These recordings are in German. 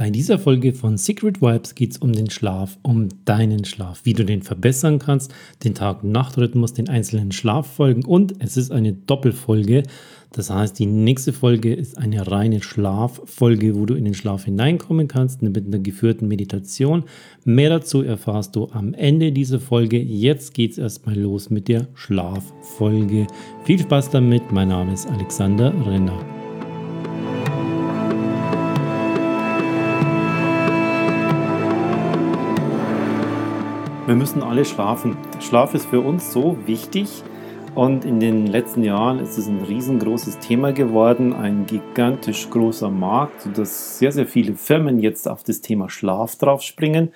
Bei dieser Folge von Secret Vibes geht es um den Schlaf, um deinen Schlaf, wie du den verbessern kannst, den Tag-Nacht-Rhythmus, den einzelnen Schlaffolgen und es ist eine Doppelfolge. Das heißt, die nächste Folge ist eine reine Schlaffolge, wo du in den Schlaf hineinkommen kannst mit einer geführten Meditation. Mehr dazu erfahrst du am Ende dieser Folge. Jetzt geht es erstmal los mit der Schlaffolge. Viel Spaß damit. Mein Name ist Alexander Renner. Wir müssen alle schlafen. Schlaf ist für uns so wichtig und in den letzten Jahren ist es ein riesengroßes Thema geworden, ein gigantisch großer Markt, sodass sehr, sehr viele Firmen jetzt auf das Thema Schlaf draufspringen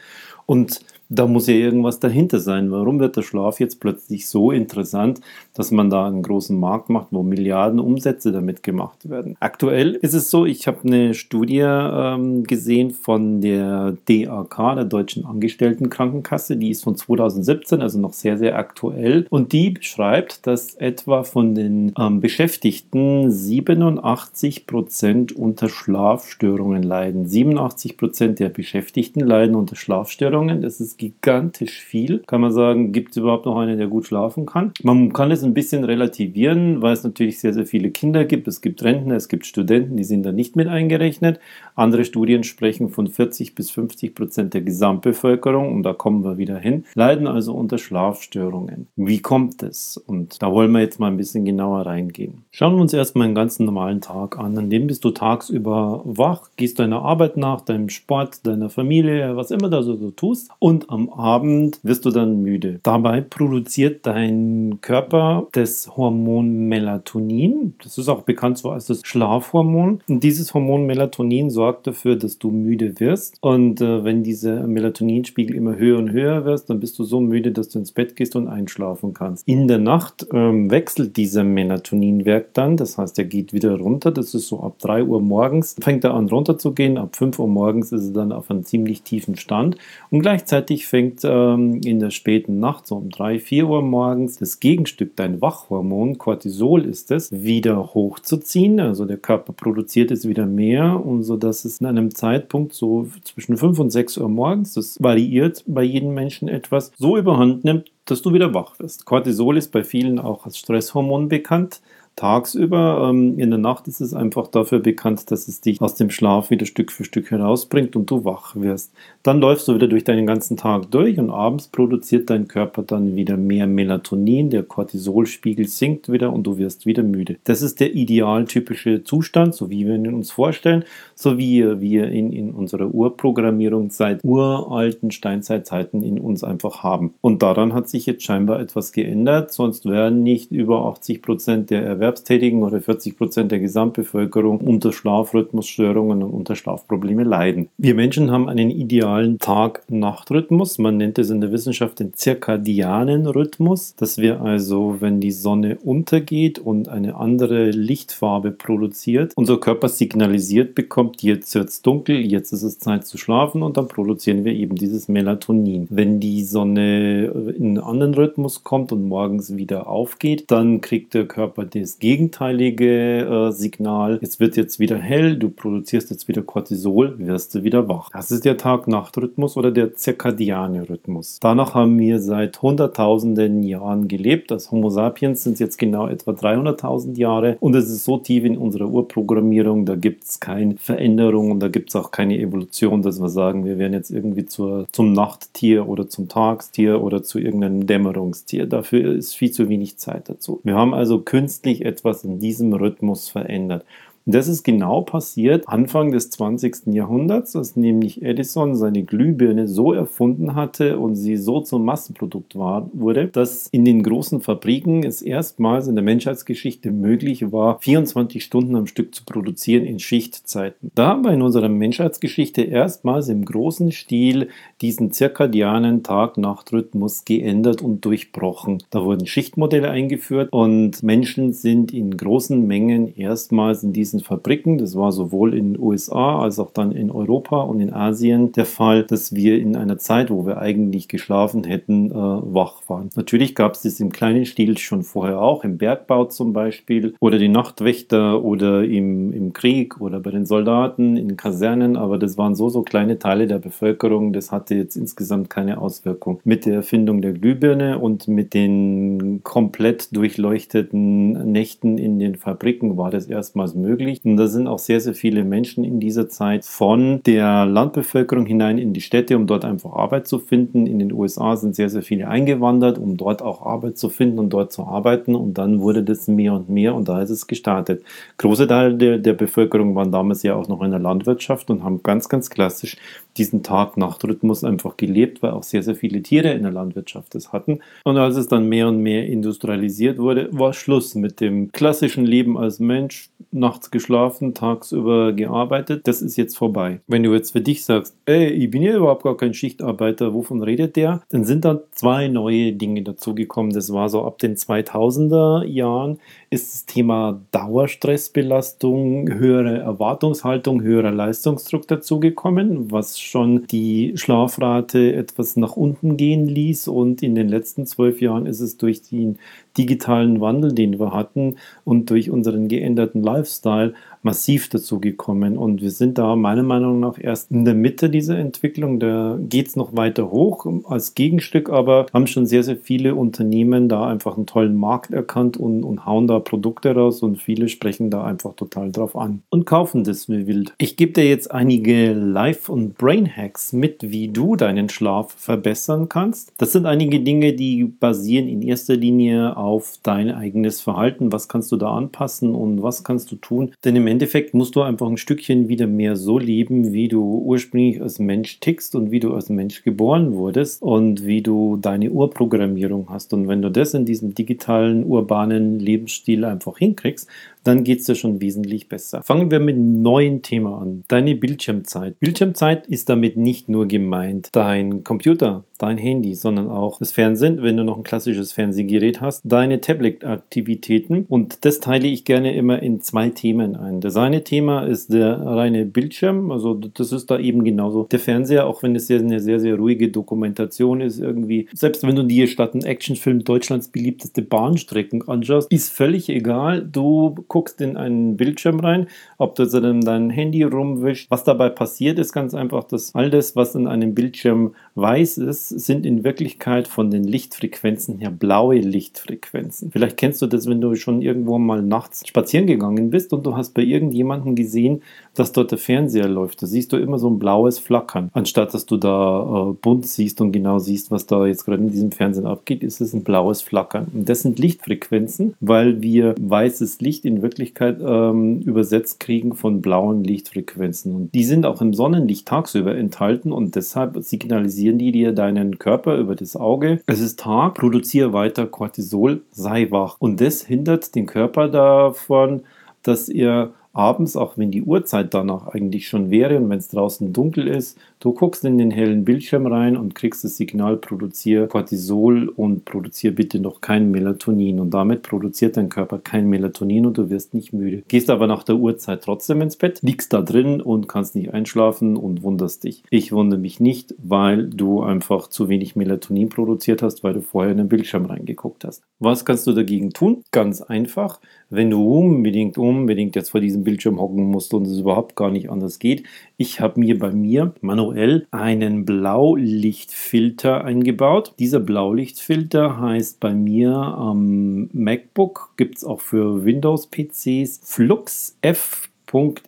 und da muss ja irgendwas dahinter sein. Warum wird der Schlaf jetzt plötzlich so interessant, dass man da einen großen Markt macht, wo Milliarden Umsätze damit gemacht werden? Aktuell ist es so, ich habe eine Studie ähm, gesehen von der DAK, der Deutschen Angestelltenkrankenkasse, die ist von 2017, also noch sehr, sehr aktuell. Und die beschreibt, dass etwa von den ähm, Beschäftigten 87 Prozent unter Schlafstörungen leiden. 87 Prozent der Beschäftigten leiden unter Schlafstörungen. Das ist gigantisch viel. Kann man sagen, gibt es überhaupt noch einen, der gut schlafen kann? Man kann es ein bisschen relativieren, weil es natürlich sehr, sehr viele Kinder gibt. Es gibt Rentner, es gibt Studenten, die sind da nicht mit eingerechnet. Andere Studien sprechen von 40 bis 50 Prozent der Gesamtbevölkerung, und da kommen wir wieder hin, leiden also unter Schlafstörungen. Wie kommt es? Und da wollen wir jetzt mal ein bisschen genauer reingehen. Schauen wir uns erstmal einen ganz normalen Tag an. An dem bist du tagsüber wach, gehst deiner Arbeit nach, deinem Sport, deiner Familie, was immer da so, so tust. Und am Abend wirst du dann müde. Dabei produziert dein Körper das Hormon Melatonin. Das ist auch bekannt so als das Schlafhormon. Und dieses Hormon Melatonin sorgt dafür, dass du müde wirst. Und äh, wenn dieser Melatoninspiegel immer höher und höher wird, dann bist du so müde, dass du ins Bett gehst und einschlafen kannst. In der Nacht ähm, wechselt dieser Melatoninwerk dann. Das heißt, er geht wieder runter. Das ist so ab 3 Uhr morgens. Fängt er an runter zu gehen. Ab 5 Uhr morgens ist er dann auf einem ziemlich tiefen Stand. Und gleichzeitig Gleichzeitig fängt ähm, in der späten Nacht, so um 3, 4 Uhr morgens, das Gegenstück, dein Wachhormon, Cortisol ist es, wieder hochzuziehen. Also der Körper produziert es wieder mehr und so dass es in einem Zeitpunkt so zwischen 5 und 6 Uhr morgens, das variiert bei jedem Menschen etwas, so überhand nimmt, dass du wieder wach wirst. Cortisol ist bei vielen auch als Stresshormon bekannt tagsüber. Ähm, in der Nacht ist es einfach dafür bekannt, dass es dich aus dem Schlaf wieder Stück für Stück herausbringt und du wach wirst. Dann läufst du wieder durch deinen ganzen Tag durch und abends produziert dein Körper dann wieder mehr Melatonin, der Cortisolspiegel sinkt wieder und du wirst wieder müde. Das ist der idealtypische Zustand, so wie wir ihn uns vorstellen, so wie wir ihn in unserer Urprogrammierung seit uralten Steinzeitzeiten in uns einfach haben. Und daran hat sich jetzt scheinbar etwas geändert, sonst wären nicht über 80 Prozent der Erwerbstätigen Erwerbstätigen oder 40 Prozent der Gesamtbevölkerung unter Schlafrhythmusstörungen und unter Schlafprobleme leiden. Wir Menschen haben einen idealen Tag-Nacht-Rhythmus. Man nennt es in der Wissenschaft den zirkadianen Rhythmus, dass wir also, wenn die Sonne untergeht und eine andere Lichtfarbe produziert, unser Körper signalisiert bekommt, jetzt wird es dunkel, jetzt ist es Zeit zu schlafen und dann produzieren wir eben dieses Melatonin. Wenn die Sonne in einen anderen Rhythmus kommt und morgens wieder aufgeht, dann kriegt der Körper das gegenteilige äh, Signal. Es wird jetzt wieder hell, du produzierst jetzt wieder Cortisol, wirst du wieder wach. Das ist der Tag-Nacht-Rhythmus oder der zirkadiane Rhythmus. Danach haben wir seit hunderttausenden Jahren gelebt. Das Homo sapiens sind jetzt genau etwa 300.000 Jahre und es ist so tief in unserer Urprogrammierung, da gibt es keine Veränderung und da gibt es auch keine Evolution, dass wir sagen, wir werden jetzt irgendwie zur, zum Nachttier oder zum Tagstier oder zu irgendeinem Dämmerungstier. Dafür ist viel zu wenig Zeit dazu. Wir haben also künstlich etwas in diesem Rhythmus verändert. Das ist genau passiert Anfang des 20. Jahrhunderts, dass nämlich Edison seine Glühbirne so erfunden hatte und sie so zum Massenprodukt war, wurde, dass in den großen Fabriken es erstmals in der Menschheitsgeschichte möglich war, 24 Stunden am Stück zu produzieren in Schichtzeiten. Da haben wir in unserer Menschheitsgeschichte erstmals im großen Stil diesen zirkadianen Tag-Nacht-Rhythmus geändert und durchbrochen. Da wurden Schichtmodelle eingeführt und Menschen sind in großen Mengen erstmals in diesem diesen Fabriken. Das war sowohl in den USA als auch dann in Europa und in Asien der Fall, dass wir in einer Zeit, wo wir eigentlich geschlafen hätten, äh, wach waren. Natürlich gab es das im kleinen Stil schon vorher auch, im Bergbau zum Beispiel oder die Nachtwächter oder im, im Krieg oder bei den Soldaten, in Kasernen, aber das waren so, so kleine Teile der Bevölkerung, das hatte jetzt insgesamt keine Auswirkung. Mit der Erfindung der Glühbirne und mit den komplett durchleuchteten Nächten in den Fabriken war das erstmals möglich. Und da sind auch sehr, sehr viele Menschen in dieser Zeit von der Landbevölkerung hinein in die Städte, um dort einfach Arbeit zu finden. In den USA sind sehr, sehr viele eingewandert, um dort auch Arbeit zu finden und dort zu arbeiten. Und dann wurde das mehr und mehr und da ist es gestartet. Große Teile der, der Bevölkerung waren damals ja auch noch in der Landwirtschaft und haben ganz, ganz klassisch diesen Tag-Nacht-Rhythmus einfach gelebt, weil auch sehr, sehr viele Tiere in der Landwirtschaft das hatten. Und als es dann mehr und mehr industrialisiert wurde, war Schluss mit dem klassischen Leben als Mensch, nachts geschlafen, tagsüber gearbeitet. Das ist jetzt vorbei. Wenn du jetzt für dich sagst, ey, ich bin ja überhaupt gar kein Schichtarbeiter, wovon redet der? Dann sind da zwei neue Dinge dazugekommen. Das war so ab den 2000er Jahren ist das Thema Dauerstressbelastung, höhere Erwartungshaltung, höherer Leistungsdruck dazugekommen, was schon die Schlafrate etwas nach unten gehen ließ. Und in den letzten zwölf Jahren ist es durch den digitalen Wandel, den wir hatten und durch unseren geänderten Lifestyle massiv dazu gekommen. Und wir sind da meiner Meinung nach erst in der Mitte dieser Entwicklung. Da geht es noch weiter hoch als Gegenstück, aber haben schon sehr, sehr viele Unternehmen da einfach einen tollen Markt erkannt und, und hauen da Produkte raus und viele sprechen da einfach total drauf an und kaufen das wie wild. Ich gebe dir jetzt einige Life- und Brain-Hacks mit, wie du deinen Schlaf verbessern kannst. Das sind einige Dinge, die basieren in erster Linie auf dein eigenes Verhalten. Was kannst du da anpassen und was kannst du tun? Denn im Endeffekt musst du einfach ein Stückchen wieder mehr so leben, wie du ursprünglich als Mensch tickst und wie du als Mensch geboren wurdest und wie du deine Urprogrammierung hast. Und wenn du das in diesem digitalen, urbanen Lebensstil einfach hinkriegst, dann geht es dir schon wesentlich besser. Fangen wir mit einem neuen Thema an. Deine Bildschirmzeit. Bildschirmzeit ist damit nicht nur gemeint dein Computer, dein Handy, sondern auch das Fernsehen, wenn du noch ein klassisches Fernsehgerät hast, deine Tablet-Aktivitäten. Und das teile ich gerne immer in zwei Themen ein. Das eine Thema ist der reine Bildschirm, also das ist da eben genauso. Der Fernseher, auch wenn es eine sehr, sehr ruhige Dokumentation ist, irgendwie, selbst wenn du dir statt einen Actionfilm Deutschlands beliebteste Bahnstrecken anschaust, ist völlig egal. Du guckst in einen Bildschirm rein, ob du dann dein Handy rumwischst. Was dabei passiert, ist ganz einfach, dass all das, was in einem Bildschirm weiß ist, sind in Wirklichkeit von den Lichtfrequenzen her blaue Lichtfrequenzen. Vielleicht kennst du das, wenn du schon irgendwo mal nachts spazieren gegangen bist und du hast bei irgendjemandem gesehen, dass dort der Fernseher läuft. Da siehst du immer so ein blaues Flackern. Anstatt dass du da äh, bunt siehst und genau siehst, was da jetzt gerade in diesem Fernsehen abgeht, ist es ein blaues Flackern. Und das sind Lichtfrequenzen, weil wir weißes Licht in Wirklichkeit ähm, übersetzt kriegen von blauen Lichtfrequenzen. Und die sind auch im Sonnenlicht tagsüber enthalten und deshalb signalisieren die dir deinen Körper über das Auge. Es ist Tag, produziere weiter Cortisol, sei wach. Und das hindert den Körper davon, dass er abends, auch wenn die Uhrzeit danach eigentlich schon wäre und wenn es draußen dunkel ist, du guckst in den hellen Bildschirm rein und kriegst das Signal, produziere Cortisol und produziere bitte noch kein Melatonin. Und damit produziert dein Körper kein Melatonin und du wirst nicht müde. Gehst aber nach der Uhrzeit trotzdem ins Bett, liegst da drin und kannst nicht einschlafen und wunderst dich. Ich wundere mich nicht, weil du einfach zu wenig Melatonin produziert hast, weil du vorher in den Bildschirm reingeguckt hast. Was kannst du dagegen tun? Ganz einfach. Wenn du unbedingt, unbedingt jetzt vor diesem Bildschirm hocken musst und es überhaupt gar nicht anders geht. Ich habe mir bei mir manuell einen Blaulichtfilter eingebaut. Dieser Blaulichtfilter heißt bei mir am MacBook, gibt es auch für Windows-PCs Flux F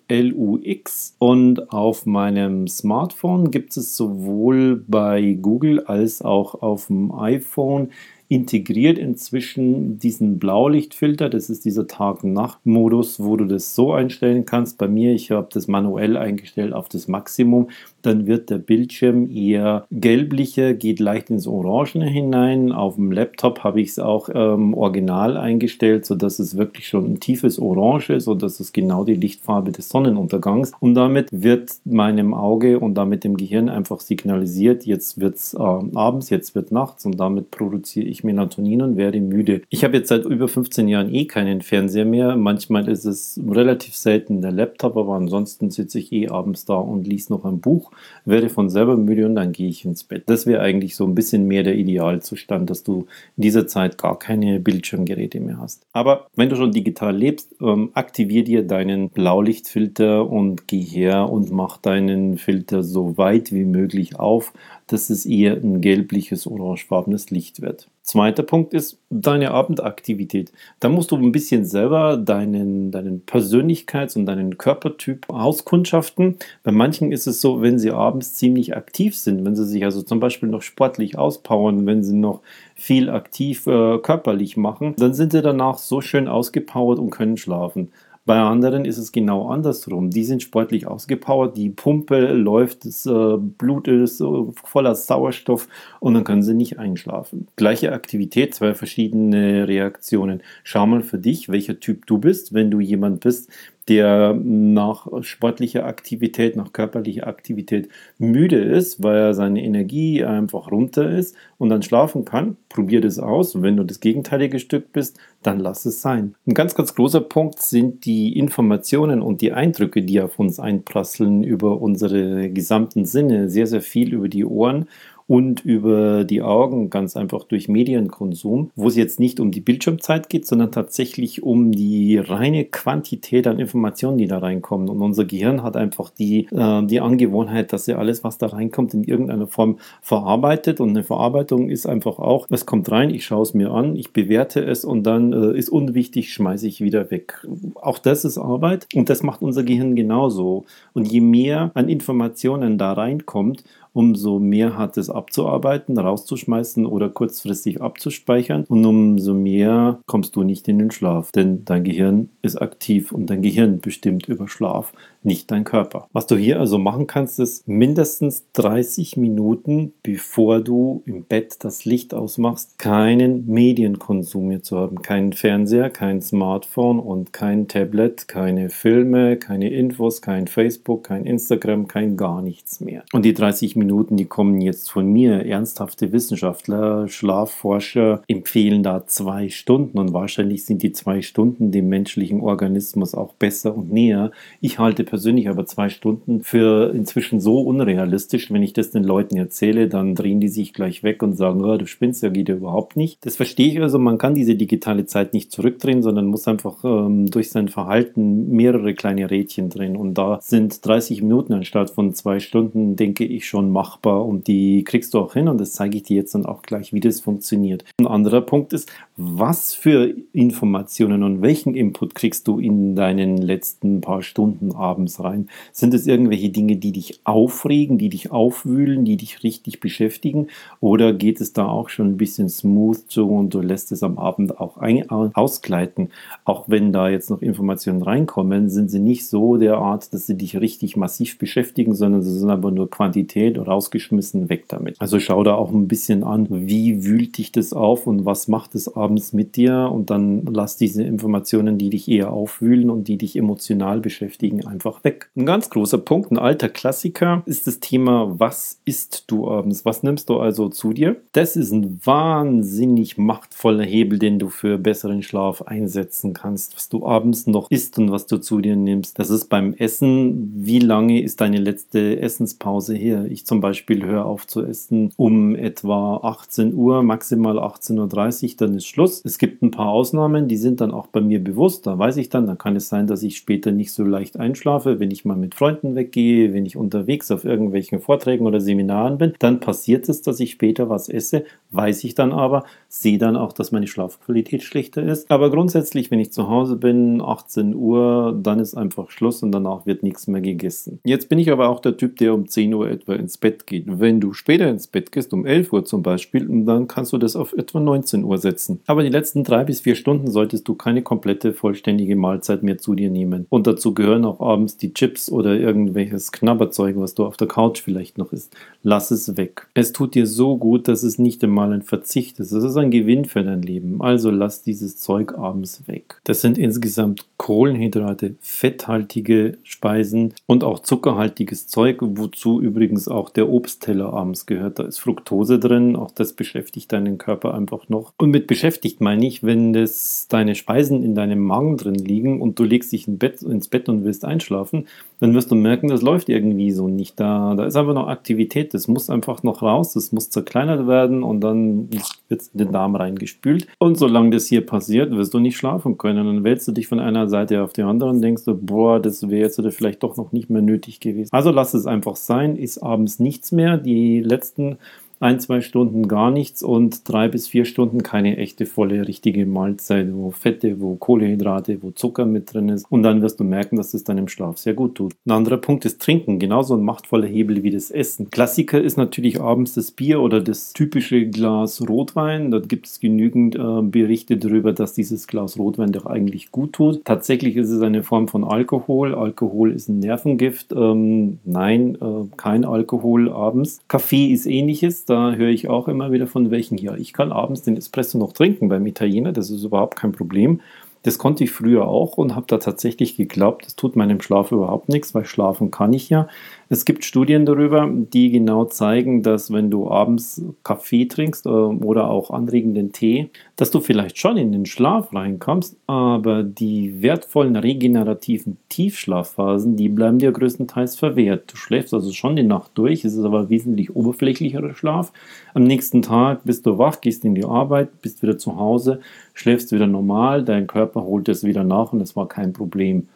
.lux und auf meinem Smartphone gibt es sowohl bei Google als auch auf dem iPhone integriert inzwischen diesen Blaulichtfilter. Das ist dieser Tag-Nacht-Modus, wo du das so einstellen kannst. Bei mir, ich habe das manuell eingestellt auf das Maximum. Dann wird der Bildschirm eher gelblicher, geht leicht ins Orangene hinein. Auf dem Laptop habe ich es auch ähm, original eingestellt, sodass es wirklich schon ein tiefes Orange ist und das ist genau die Lichtfarbe des Sonnenuntergangs. Und damit wird meinem Auge und damit dem Gehirn einfach signalisiert, jetzt wird es äh, abends, jetzt wird nachts und damit produziere ich Melatonin und werde müde. Ich habe jetzt seit über 15 Jahren eh keinen Fernseher mehr. Manchmal ist es relativ selten der Laptop, aber ansonsten sitze ich eh abends da und lese noch ein Buch, werde von selber müde und dann gehe ich ins Bett. Das wäre eigentlich so ein bisschen mehr der Idealzustand, dass du in dieser Zeit gar keine Bildschirmgeräte mehr hast. Aber wenn du schon digital lebst, ähm, aktivier dir deinen Blaulichtfilter und geh her und mach deinen Filter so weit wie möglich auf, dass es eher ein gelbliches, orangefarbenes Licht wird. Zweiter Punkt ist deine Abendaktivität. Da musst du ein bisschen selber deinen, deinen Persönlichkeits- und deinen Körpertyp auskundschaften. Bei manchen ist es so, wenn sie abends ziemlich aktiv sind, wenn sie sich also zum Beispiel noch sportlich auspowern, wenn sie noch viel aktiv äh, körperlich machen, dann sind sie danach so schön ausgepowert und können schlafen. Bei anderen ist es genau andersrum. Die sind sportlich ausgepowert, die Pumpe läuft, das äh, Blut ist voller Sauerstoff und dann können sie nicht einschlafen. Gleiche Aktivität, zwei verschiedene Reaktionen. Schau mal für dich, welcher Typ du bist. Wenn du jemand bist, der nach sportlicher Aktivität, nach körperlicher Aktivität müde ist, weil seine Energie einfach runter ist und dann schlafen kann, probier das aus. Und wenn du das gegenteilige Stück bist, dann lass es sein. Ein ganz, ganz großer Punkt sind die Informationen und die Eindrücke, die auf uns einprasseln über unsere gesamten Sinne, sehr, sehr viel über die Ohren und über die Augen ganz einfach durch Medienkonsum, wo es jetzt nicht um die Bildschirmzeit geht, sondern tatsächlich um die reine Quantität an Informationen, die da reinkommen. Und unser Gehirn hat einfach die, äh, die Angewohnheit, dass er alles, was da reinkommt, in irgendeiner Form verarbeitet. Und eine Verarbeitung ist einfach auch, es kommt rein, ich schaue es mir an, ich bewerte es und dann äh, ist unwichtig, schmeiße ich wieder weg. Auch das ist Arbeit und das macht unser Gehirn genauso. Und je mehr an Informationen da reinkommt, umso mehr hat es abzuarbeiten, rauszuschmeißen oder kurzfristig abzuspeichern und umso mehr kommst du nicht in den Schlaf, denn dein Gehirn ist aktiv und dein Gehirn bestimmt über Schlaf nicht dein Körper. Was du hier also machen kannst, ist mindestens 30 Minuten, bevor du im Bett das Licht ausmachst, keinen Medienkonsum mehr zu haben. Keinen Fernseher, kein Smartphone und kein Tablet, keine Filme, keine Infos, kein Facebook, kein Instagram, kein gar nichts mehr. Und die 30 Minuten, die kommen jetzt von mir. Ernsthafte Wissenschaftler, Schlafforscher empfehlen da zwei Stunden und wahrscheinlich sind die zwei Stunden dem menschlichen Organismus auch besser und näher. Ich halte persönlich persönlich aber zwei Stunden für inzwischen so unrealistisch. Wenn ich das den Leuten erzähle, dann drehen die sich gleich weg und sagen, oh, du spinnst ja, geht ja überhaupt nicht. Das verstehe ich also. Man kann diese digitale Zeit nicht zurückdrehen, sondern muss einfach ähm, durch sein Verhalten mehrere kleine Rädchen drehen. Und da sind 30 Minuten anstatt von zwei Stunden, denke ich, schon machbar. Und die kriegst du auch hin. Und das zeige ich dir jetzt dann auch gleich, wie das funktioniert. Ein anderer Punkt ist, was für Informationen und welchen Input kriegst du in deinen letzten paar Stunden abends rein? Sind es irgendwelche Dinge, die dich aufregen, die dich aufwühlen, die dich richtig beschäftigen? Oder geht es da auch schon ein bisschen smooth zu und du lässt es am Abend auch ein, ausgleiten? Auch wenn da jetzt noch Informationen reinkommen, sind sie nicht so der Art, dass sie dich richtig massiv beschäftigen, sondern sie sind aber nur Quantität rausgeschmissen, weg damit. Also schau da auch ein bisschen an, wie wühlt dich das auf und was macht es abends mit dir und dann lass diese Informationen, die dich eher aufwühlen und die dich emotional beschäftigen, einfach weg. Ein ganz großer Punkt, ein alter Klassiker, ist das Thema, was isst du abends? Was nimmst du also zu dir? Das ist ein wahnsinnig machtvoller Hebel, den du für besseren Schlaf einsetzen kannst. Was du abends noch isst und was du zu dir nimmst. Das ist beim Essen, wie lange ist deine letzte Essenspause her? Ich zum Beispiel höre auf zu essen um etwa 18 Uhr, maximal 18.30 Uhr, dann ist Schluss. Es gibt ein paar Ausnahmen, die sind dann auch bei mir bewusst. Da weiß ich dann, da kann es sein, dass ich später nicht so leicht einschlafe schlafe, wenn ich mal mit Freunden weggehe, wenn ich unterwegs auf irgendwelchen Vorträgen oder Seminaren bin, dann passiert es, dass ich später was esse, weiß ich dann aber, sehe dann auch, dass meine Schlafqualität schlechter ist. Aber grundsätzlich, wenn ich zu Hause bin, 18 Uhr, dann ist einfach Schluss und danach wird nichts mehr gegessen. Jetzt bin ich aber auch der Typ, der um 10 Uhr etwa ins Bett geht. Wenn du später ins Bett gehst, um 11 Uhr zum Beispiel, dann kannst du das auf etwa 19 Uhr setzen. Aber die letzten drei bis vier Stunden solltest du keine komplette, vollständige Mahlzeit mehr zu dir nehmen. Und dazu gehören auch abends die Chips oder irgendwelches Knabberzeug, was du auf der Couch vielleicht noch isst. Lass es weg. Es tut dir so gut, dass es nicht einmal ein Verzicht ist. Es ist ein Gewinn für dein Leben. Also lass dieses Zeug abends weg. Das sind insgesamt Kohlenhydrate, fetthaltige Speisen und auch zuckerhaltiges Zeug, wozu übrigens auch der Obstteller abends gehört. Da ist Fructose drin, auch das beschäftigt deinen Körper einfach noch. Und mit beschäftigt meine ich, wenn das deine Speisen in deinem Magen drin liegen und du legst dich ins Bett und willst einschlafen, dann wirst du merken, das läuft irgendwie so nicht. Da, da ist einfach noch Aktivität, das muss einfach noch raus, das muss zerkleinert werden und dann wird es in den Darm reingespült. Und solange das hier passiert, wirst du nicht schlafen können. Dann wälzt du dich von einer Seite auf die andere und denkst du, boah, das wäre jetzt vielleicht doch noch nicht mehr nötig gewesen. Also lass es einfach sein, ist abends nichts mehr. Die letzten ein, zwei Stunden gar nichts und drei bis vier Stunden keine echte, volle, richtige Mahlzeit, wo Fette, wo Kohlenhydrate, wo Zucker mit drin ist. Und dann wirst du merken, dass es deinem Schlaf sehr gut tut. Ein anderer Punkt ist Trinken, genauso ein machtvoller Hebel wie das Essen. Klassiker ist natürlich abends das Bier oder das typische Glas Rotwein. Da gibt es genügend äh, Berichte darüber, dass dieses Glas Rotwein doch eigentlich gut tut. Tatsächlich ist es eine Form von Alkohol. Alkohol ist ein Nervengift. Ähm, nein, äh, kein Alkohol abends. Kaffee ist ähnliches da höre ich auch immer wieder von welchen, ja, ich kann abends den Espresso noch trinken beim Italiener, das ist überhaupt kein Problem. Das konnte ich früher auch und habe da tatsächlich geglaubt, das tut meinem Schlaf überhaupt nichts, weil schlafen kann ich ja. Es gibt Studien darüber, die genau zeigen, dass wenn du abends Kaffee trinkst äh, oder auch anregenden Tee, dass du vielleicht schon in den Schlaf reinkommst, aber die wertvollen regenerativen Tiefschlafphasen, die bleiben dir größtenteils verwehrt. Du schläfst also schon die Nacht durch, es ist aber wesentlich oberflächlicherer Schlaf. Am nächsten Tag bist du wach, gehst in die Arbeit, bist wieder zu Hause, schläfst wieder normal, dein Körper holt es wieder nach und es war kein Problem.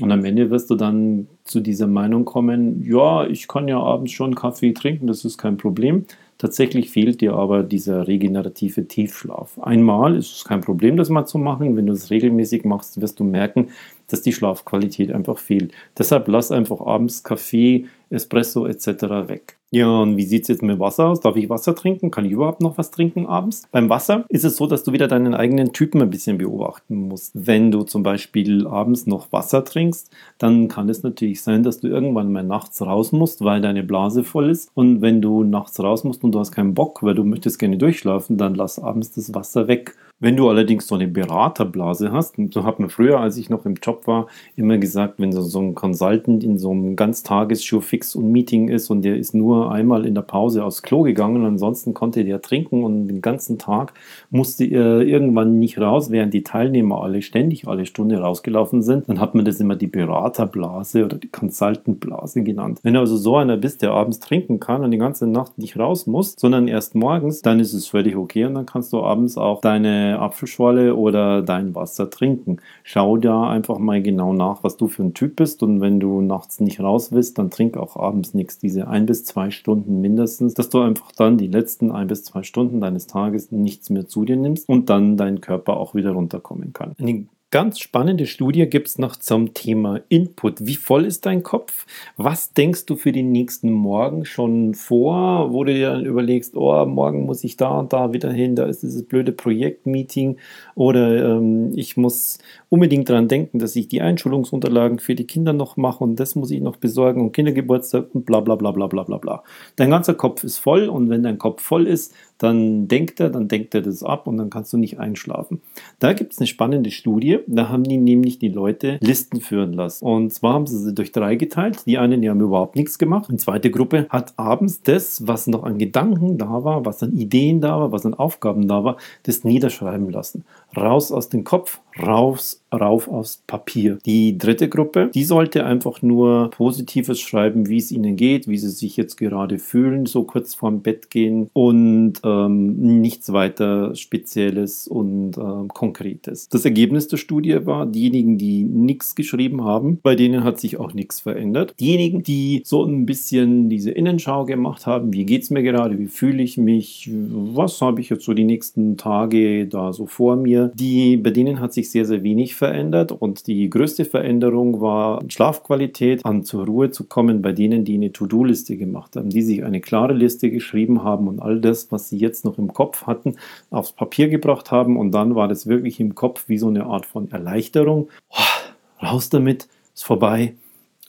Und am Ende wirst du dann zu dieser Meinung kommen, ja, ich kann ja abends schon Kaffee trinken, das ist kein Problem. Tatsächlich fehlt dir aber dieser regenerative Tiefschlaf. Einmal ist es kein Problem, das mal zu machen. Wenn du es regelmäßig machst, wirst du merken, dass die Schlafqualität einfach fehlt. Deshalb lass einfach abends Kaffee, Espresso etc. weg. Ja, und wie sieht es jetzt mit Wasser aus? Darf ich Wasser trinken? Kann ich überhaupt noch was trinken abends? Beim Wasser ist es so, dass du wieder deinen eigenen Typen ein bisschen beobachten musst. Wenn du zum Beispiel abends noch Wasser trinkst, dann kann es natürlich sein, dass du irgendwann mal nachts raus musst, weil deine Blase voll ist. Und wenn du nachts raus musst und du hast keinen Bock, weil du möchtest gerne durchschlafen, dann lass abends das Wasser weg. Wenn du allerdings so eine Beraterblase hast, so hat man früher, als ich noch im Job war, immer gesagt, wenn so, so ein Consultant in so einem Ganztages-Show fix und Meeting ist und der ist nur einmal in der Pause aufs Klo gegangen, ansonsten konnte der trinken und den ganzen Tag musste er irgendwann nicht raus, während die Teilnehmer alle ständig alle Stunde rausgelaufen sind, dann hat man das immer die Beraterblase oder die Consultantblase genannt. Wenn du also so einer bist, der abends trinken kann und die ganze Nacht nicht raus muss, sondern erst morgens, dann ist es völlig okay und dann kannst du abends auch deine Apfelschorle oder dein Wasser trinken. Schau da einfach mal genau nach, was du für ein Typ bist und wenn du nachts nicht raus willst, dann trink auch abends nichts. Diese ein bis zwei Stunden mindestens, dass du einfach dann die letzten ein bis zwei Stunden deines Tages nichts mehr zu dir nimmst und dann dein Körper auch wieder runterkommen kann. Eine Ganz spannende Studie gibt es noch zum Thema Input. Wie voll ist dein Kopf? Was denkst du für den nächsten Morgen schon vor, wo du dir dann überlegst, oh, morgen muss ich da und da wieder hin, da ist dieses blöde Projektmeeting oder ähm, ich muss unbedingt daran denken, dass ich die Einschulungsunterlagen für die Kinder noch mache und das muss ich noch besorgen und Kindergeburtstag und bla bla bla bla bla bla bla. Dein ganzer Kopf ist voll und wenn dein Kopf voll ist, dann denkt er, dann denkt er das ab und dann kannst du nicht einschlafen. Da gibt es eine spannende Studie, da haben die nämlich die Leute Listen führen lassen. Und zwar haben sie sie durch drei geteilt. Die einen, die haben überhaupt nichts gemacht. Die zweite Gruppe hat abends das, was noch an Gedanken da war, was an Ideen da war, was an Aufgaben da war, das niederschreiben lassen. Raus aus dem Kopf, raus, rauf aufs Papier. Die dritte Gruppe, die sollte einfach nur Positives schreiben, wie es ihnen geht, wie sie sich jetzt gerade fühlen, so kurz vorm Bett gehen und ähm, nichts weiter Spezielles und äh, Konkretes. Das Ergebnis der Studie war. Diejenigen, die nichts geschrieben haben, bei denen hat sich auch nichts verändert. Diejenigen, die so ein bisschen diese Innenschau gemacht haben, wie geht es mir gerade, wie fühle ich mich, was habe ich jetzt so die nächsten Tage da so vor mir, die, bei denen hat sich sehr, sehr wenig verändert und die größte Veränderung war Schlafqualität, an zur Ruhe zu kommen, bei denen, die eine To-Do-Liste gemacht haben, die sich eine klare Liste geschrieben haben und all das, was sie jetzt noch im Kopf hatten, aufs Papier gebracht haben und dann war das wirklich im Kopf wie so eine Art von Erleichterung. Oh, raus damit, ist vorbei.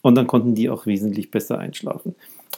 Und dann konnten die auch wesentlich besser einschlafen.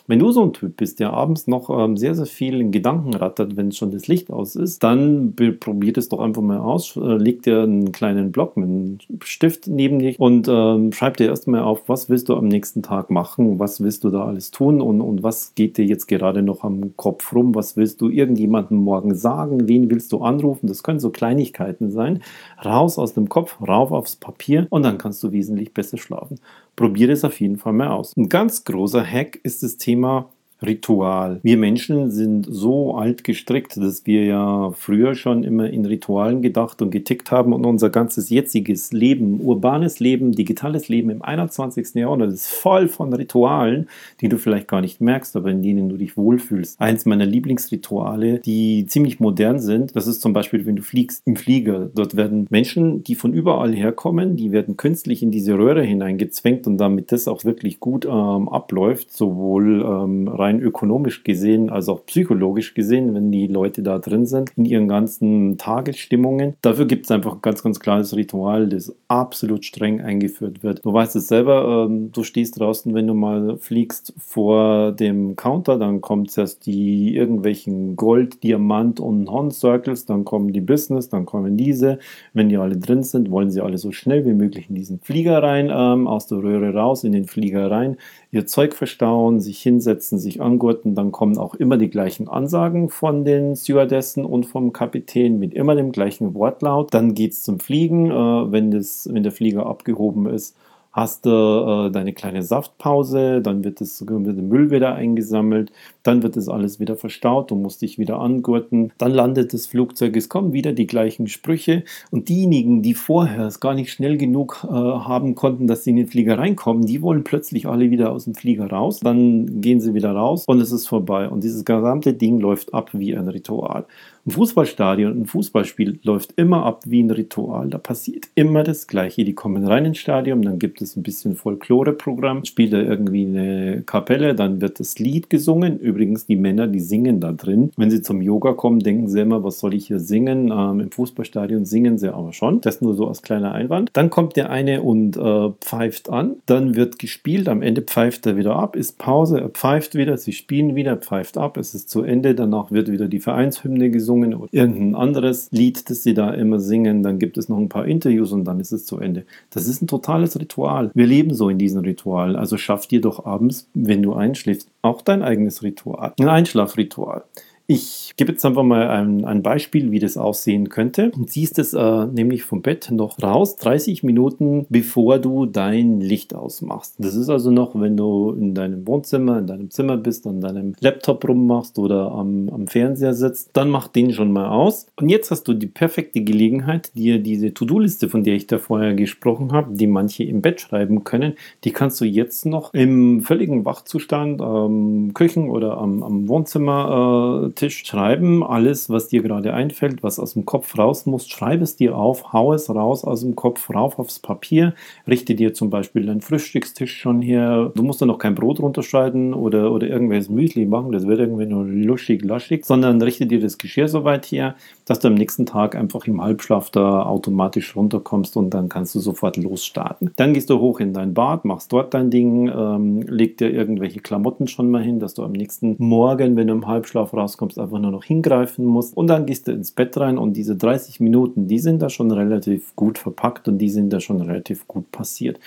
Wenn du so ein Typ bist, der abends noch ähm, sehr, sehr viel in Gedanken rattert, wenn schon das Licht aus ist, dann probiert es doch einfach mal aus. Äh, leg dir einen kleinen Block mit einem Stift neben dich und ähm, schreib dir erstmal auf, was willst du am nächsten Tag machen, was willst du da alles tun und, und was geht dir jetzt gerade noch am Kopf rum, was willst du irgendjemandem morgen sagen, wen willst du anrufen. Das können so Kleinigkeiten sein. Raus aus dem Kopf, rauf aufs Papier und dann kannst du wesentlich besser schlafen. Probier es auf jeden Fall mal aus. Ein ganz großer Hack ist das Thema Ritual. Wir Menschen sind so alt gestrickt, dass wir ja früher schon immer in Ritualen gedacht und getickt haben und unser ganzes jetziges Leben, urbanes Leben, digitales Leben im 21. Jahrhundert ist voll von Ritualen, die du vielleicht gar nicht merkst, aber in denen du dich wohlfühlst. Eins meiner Lieblingsrituale, die ziemlich modern sind, das ist zum Beispiel, wenn du fliegst im Flieger. Dort werden Menschen, die von überall herkommen, die werden künstlich in diese Röhre hineingezwängt und damit das auch wirklich gut ähm, abläuft, sowohl ähm, rein rein ökonomisch gesehen als auch psychologisch gesehen, wenn die Leute da drin sind, in ihren ganzen Tagesstimmungen. Dafür gibt es einfach ein ganz, ganz klares Ritual, das absolut streng eingeführt wird. Du weißt es selber, ähm, du stehst draußen, wenn du mal fliegst vor dem Counter, dann kommt zuerst die irgendwelchen Gold, Diamant und Horn Circles, dann kommen die Business, dann kommen diese. Wenn die alle drin sind, wollen sie alle so schnell wie möglich in diesen Flieger rein, ähm, aus der Röhre raus, in den Flieger rein, ihr Zeug verstauen, sich hinsetzen, sich angurten, dann kommen auch immer die gleichen Ansagen von den Stewardessen und vom Kapitän mit immer dem gleichen Wortlaut. Dann geht es zum Fliegen, äh, wenn, das, wenn der Flieger abgehoben ist hast du äh, deine kleine Saftpause, dann wird, das, wird der Müll wieder eingesammelt, dann wird das alles wieder verstaut, du musst dich wieder angurten, dann landet das Flugzeug, es kommen wieder die gleichen Sprüche und diejenigen, die vorher es gar nicht schnell genug äh, haben konnten, dass sie in den Flieger reinkommen, die wollen plötzlich alle wieder aus dem Flieger raus, dann gehen sie wieder raus und es ist vorbei und dieses gesamte Ding läuft ab wie ein Ritual. Ein Fußballstadion, ein Fußballspiel läuft immer ab wie ein Ritual. Da passiert immer das Gleiche. Die kommen rein ins Stadion, dann gibt es ein bisschen Folklore-Programm, spielt da irgendwie eine Kapelle, dann wird das Lied gesungen. Übrigens, die Männer, die singen da drin. Wenn sie zum Yoga kommen, denken sie immer, was soll ich hier singen? Ähm, Im Fußballstadion singen sie aber schon. Das nur so als kleiner Einwand. Dann kommt der eine und äh, pfeift an. Dann wird gespielt. Am Ende pfeift er wieder ab, ist Pause, er pfeift wieder, sie spielen wieder, pfeift ab, es ist zu Ende. Danach wird wieder die Vereinshymne gesungen gesungen oder irgendein anderes Lied, das sie da immer singen. Dann gibt es noch ein paar Interviews und dann ist es zu Ende. Das ist ein totales Ritual. Wir leben so in diesem Ritual. Also schaff dir doch abends, wenn du einschläfst, auch dein eigenes Ritual. Ein Einschlafritual. Ich gebe jetzt einfach mal ein, ein, Beispiel, wie das aussehen könnte. Du ziehst es äh, nämlich vom Bett noch raus, 30 Minuten bevor du dein Licht ausmachst. Das ist also noch, wenn du in deinem Wohnzimmer, in deinem Zimmer bist, an deinem Laptop rummachst oder am, am Fernseher sitzt, dann mach den schon mal aus. Und jetzt hast du die perfekte Gelegenheit, dir diese To-Do-Liste, von der ich da vorher gesprochen habe, die manche im Bett schreiben können, die kannst du jetzt noch im völligen Wachzustand am Küchen- oder am, am Wohnzimmer äh, Tisch schreiben, alles, was dir gerade einfällt, was aus dem Kopf raus muss, schreib es dir auf, hau es raus aus dem Kopf, rauf aufs Papier, richte dir zum Beispiel deinen Frühstückstisch schon her. Du musst da noch kein Brot runterschneiden oder, oder irgendwelches Müsli machen, das wird irgendwie nur luschig, laschig, sondern richte dir das Geschirr so weit her, dass du am nächsten Tag einfach im Halbschlaf da automatisch runterkommst und dann kannst du sofort losstarten. Dann gehst du hoch in dein Bad, machst dort dein Ding, ähm, leg dir irgendwelche Klamotten schon mal hin, dass du am nächsten Morgen, wenn du im Halbschlaf rauskommst, kommst, einfach nur noch hingreifen musst. Und dann gehst du ins Bett rein und diese 30 Minuten, die sind da schon relativ gut verpackt und die sind da schon relativ gut passiert.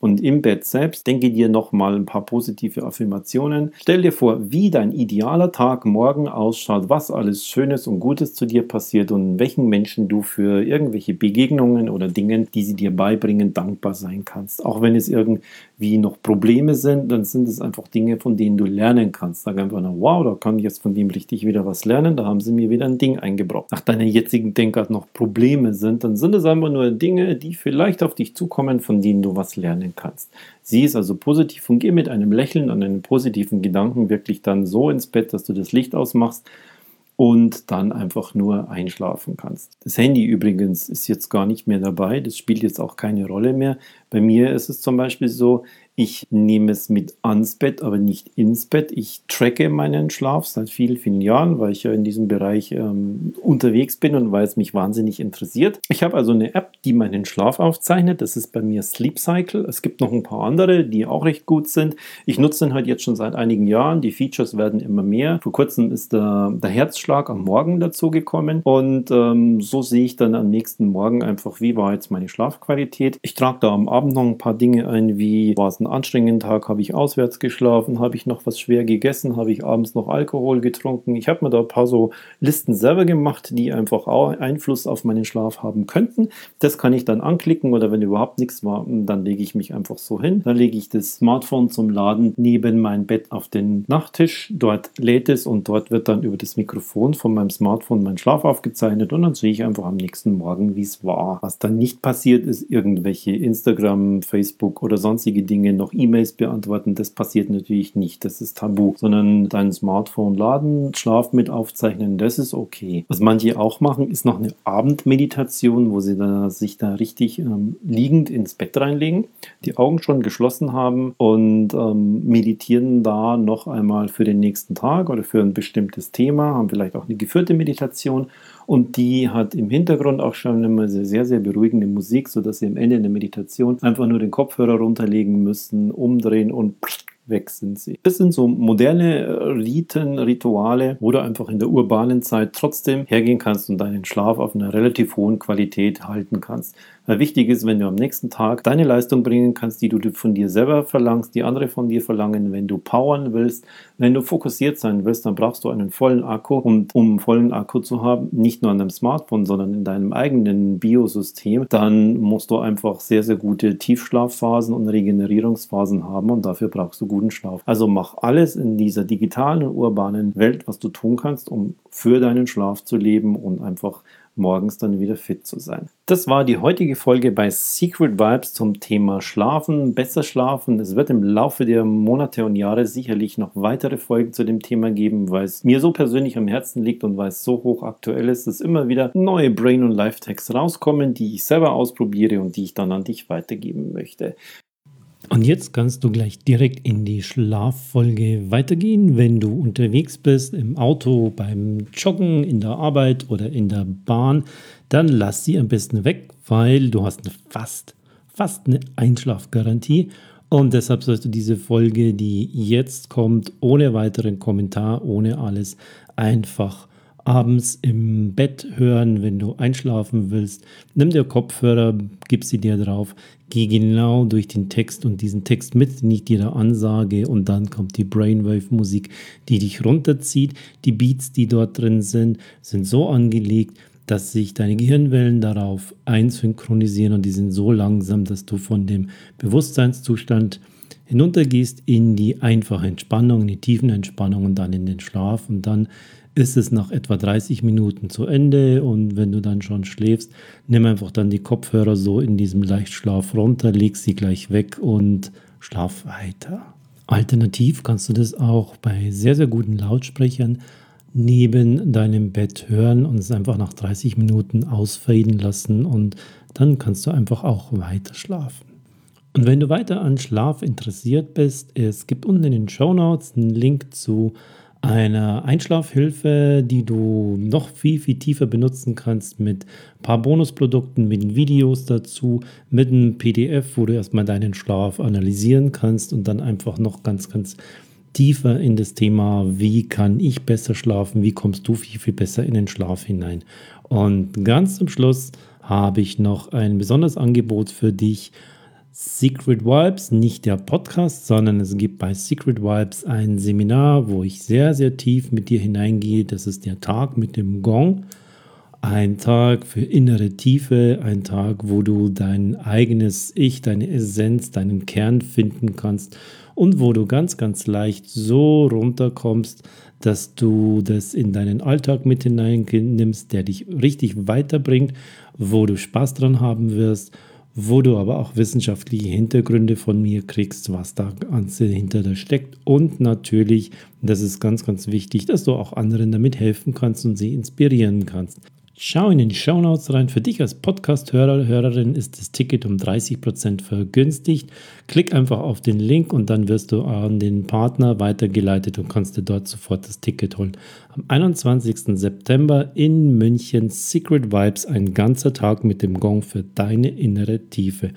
Und im Bett selbst denke dir nochmal ein paar positive Affirmationen. Stell dir vor, wie dein idealer Tag morgen ausschaut, was alles Schönes und Gutes zu dir passiert und welchen Menschen du für irgendwelche Begegnungen oder Dinge, die sie dir beibringen, dankbar sein kannst. Auch wenn es irgendwie irgendwie noch Probleme sind, dann sind es einfach Dinge, von denen du lernen kannst. Sag einfach, nur, wow, da kann ich jetzt von dem richtig wieder was lernen, da haben sie mir wieder ein Ding eingebrockt. Nach deiner jetzigen Denkart noch Probleme sind, dann sind es einfach nur Dinge, die vielleicht auf dich zukommen, von denen du was lernen kannst. Sieh es also positiv und geh mit einem Lächeln und einem positiven Gedanken wirklich dann so ins Bett, dass du das Licht ausmachst und dann einfach nur einschlafen kannst. Das Handy übrigens ist jetzt gar nicht mehr dabei, das spielt jetzt auch keine Rolle mehr. Bei mir ist es zum Beispiel so, ich nehme es mit ans Bett, aber nicht ins Bett. Ich tracke meinen Schlaf seit vielen, vielen Jahren, weil ich ja in diesem Bereich ähm, unterwegs bin und weil es mich wahnsinnig interessiert. Ich habe also eine App, die meinen Schlaf aufzeichnet. Das ist bei mir Sleep Cycle. Es gibt noch ein paar andere, die auch recht gut sind. Ich nutze den halt jetzt schon seit einigen Jahren. Die Features werden immer mehr. Vor kurzem ist der, der Herzschlag am Morgen dazu gekommen und ähm, so sehe ich dann am nächsten Morgen einfach, wie war jetzt meine Schlafqualität. Ich trage da am Abend noch ein paar Dinge ein, wie war es einen anstrengenden Tag, habe ich auswärts geschlafen, habe ich noch was schwer gegessen, habe ich abends noch Alkohol getrunken. Ich habe mir da ein paar so Listen selber gemacht, die einfach auch Einfluss auf meinen Schlaf haben könnten. Das kann ich dann anklicken oder wenn überhaupt nichts war, dann lege ich mich einfach so hin. Dann lege ich das Smartphone zum Laden neben mein Bett auf den Nachttisch. Dort lädt es und dort wird dann über das Mikrofon von meinem Smartphone mein Schlaf aufgezeichnet und dann sehe ich einfach am nächsten Morgen, wie es war. Was dann nicht passiert ist, irgendwelche Instagram, Facebook oder sonstige Dinge noch E-Mails beantworten. Das passiert natürlich nicht. Das ist tabu. Sondern dein Smartphone laden, Schlaf mit aufzeichnen, das ist okay. Was manche auch machen, ist noch eine Abendmeditation, wo sie da, sich da richtig ähm, liegend ins Bett reinlegen, die Augen schon geschlossen haben und ähm, meditieren da noch einmal für den nächsten Tag oder für ein bestimmtes Thema, haben vielleicht auch eine geführte Meditation und die hat im Hintergrund auch schon immer sehr, sehr beruhigende Musik, sodass sie am Ende der Meditation einfach nur den Kopfhörer runterlegen müssen, umdrehen und weg sind sie. Das sind so moderne äh, Riten, Rituale, wo du einfach in der urbanen Zeit trotzdem hergehen kannst und deinen Schlaf auf einer relativ hohen Qualität halten kannst. Weil wichtig ist, wenn du am nächsten Tag deine Leistung bringen kannst, die du von dir selber verlangst, die andere von dir verlangen, wenn du powern willst, wenn du fokussiert sein willst, dann brauchst du einen vollen Akku. Und um einen vollen Akku zu haben, nicht nur an deinem Smartphone, sondern in deinem eigenen Biosystem, dann musst du einfach sehr, sehr gute Tiefschlafphasen und Regenerierungsphasen haben und dafür brauchst du guten Schlaf. Also mach alles in dieser digitalen und urbanen Welt, was du tun kannst, um für deinen Schlaf zu leben und einfach morgens dann wieder fit zu sein. Das war die heutige Folge bei Secret Vibes zum Thema Schlafen, besser schlafen. Es wird im Laufe der Monate und Jahre sicherlich noch weitere Folgen zu dem Thema geben, weil es mir so persönlich am Herzen liegt und weil es so hoch aktuell ist, dass immer wieder neue Brain- und Life-Tags rauskommen, die ich selber ausprobiere und die ich dann an dich weitergeben möchte. Und jetzt kannst du gleich direkt in die Schlaffolge weitergehen. Wenn du unterwegs bist, im Auto, beim Joggen, in der Arbeit oder in der Bahn, dann lass sie am besten weg, weil du hast fast, fast eine Einschlafgarantie. Und deshalb sollst du diese Folge, die jetzt kommt, ohne weiteren Kommentar, ohne alles, einfach abends im Bett hören, wenn du einschlafen willst. Nimm dir Kopfhörer, gib sie dir drauf, geh genau durch den Text und diesen Text mit, nicht jeder Ansage und dann kommt die Brainwave-Musik, die dich runterzieht. Die Beats, die dort drin sind, sind so angelegt, dass sich deine Gehirnwellen darauf einsynchronisieren und die sind so langsam, dass du von dem Bewusstseinszustand hinuntergehst in die einfache Entspannung, in die tiefen Entspannung und dann in den Schlaf und dann ist es nach etwa 30 Minuten zu Ende und wenn du dann schon schläfst, nimm einfach dann die Kopfhörer so in diesem Leichtschlaf runter, leg sie gleich weg und schlaf weiter. Alternativ kannst du das auch bei sehr, sehr guten Lautsprechern neben deinem Bett hören und es einfach nach 30 Minuten ausfaden lassen und dann kannst du einfach auch weiter schlafen. Und wenn du weiter an Schlaf interessiert bist, es gibt unten in den Show Notes einen Link zu eine Einschlafhilfe, die du noch viel, viel tiefer benutzen kannst mit ein paar Bonusprodukten, mit Videos dazu, mit einem PDF, wo du erstmal deinen Schlaf analysieren kannst und dann einfach noch ganz, ganz tiefer in das Thema, wie kann ich besser schlafen, wie kommst du viel, viel besser in den Schlaf hinein. Und ganz zum Schluss habe ich noch ein besonderes Angebot für dich Secret Vibes, nicht der Podcast, sondern es gibt bei Secret Vibes ein Seminar, wo ich sehr, sehr tief mit dir hineingehe. Das ist der Tag mit dem Gong. Ein Tag für innere Tiefe, ein Tag, wo du dein eigenes Ich, deine Essenz, deinen Kern finden kannst und wo du ganz, ganz leicht so runterkommst, dass du das in deinen Alltag mit hineinnimmst, der dich richtig weiterbringt, wo du Spaß dran haben wirst, wo du aber auch wissenschaftliche Hintergründe von mir kriegst, was da Ganze hinter da steckt und natürlich, das ist ganz, ganz wichtig, dass du auch anderen damit helfen kannst und sie inspirieren kannst. Schau in die Shownotes rein. Für dich als Podcast-Hörer, Hörerin ist das Ticket um 30% vergünstigt. Klick einfach auf den Link und dann wirst du an den Partner weitergeleitet und kannst dir dort sofort das Ticket holen. Am 21. September in München Secret Vibes, ein ganzer Tag mit dem Gong für deine innere Tiefe.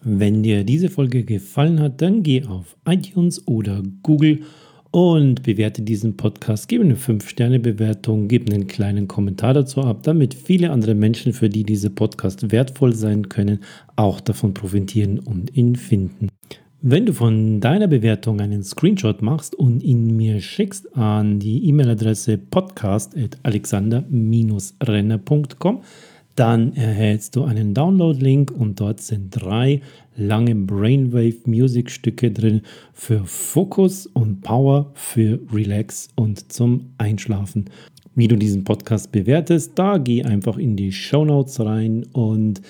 Wenn dir diese Folge gefallen hat, dann geh auf iTunes oder Google und bewerte diesen Podcast. Gib eine 5-Sterne-Bewertung, gib einen kleinen Kommentar dazu ab, damit viele andere Menschen, für die diese Podcast wertvoll sein können, auch davon profitieren und ihn finden. Wenn du von deiner Bewertung einen Screenshot machst und ihn mir schickst an die E-Mail-Adresse podcast.alexander-renner.com, dann erhältst du einen Download-Link und dort sind drei lange Brainwave-Musikstücke drin für Fokus und Power, für Relax und zum Einschlafen. Wie du diesen Podcast bewertest, da geh einfach in die Show Notes rein und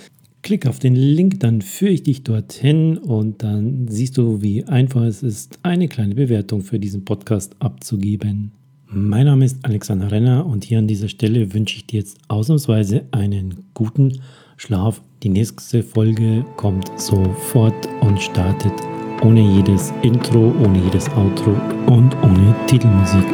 klick auf den Link, dann führe ich dich dorthin und dann siehst du, wie einfach es ist, eine kleine Bewertung für diesen Podcast abzugeben. Mein Name ist Alexander Renner und hier an dieser Stelle wünsche ich dir jetzt ausnahmsweise einen guten Schlaf. Die nächste Folge kommt sofort und startet ohne jedes Intro, ohne jedes Outro und ohne Titelmusik.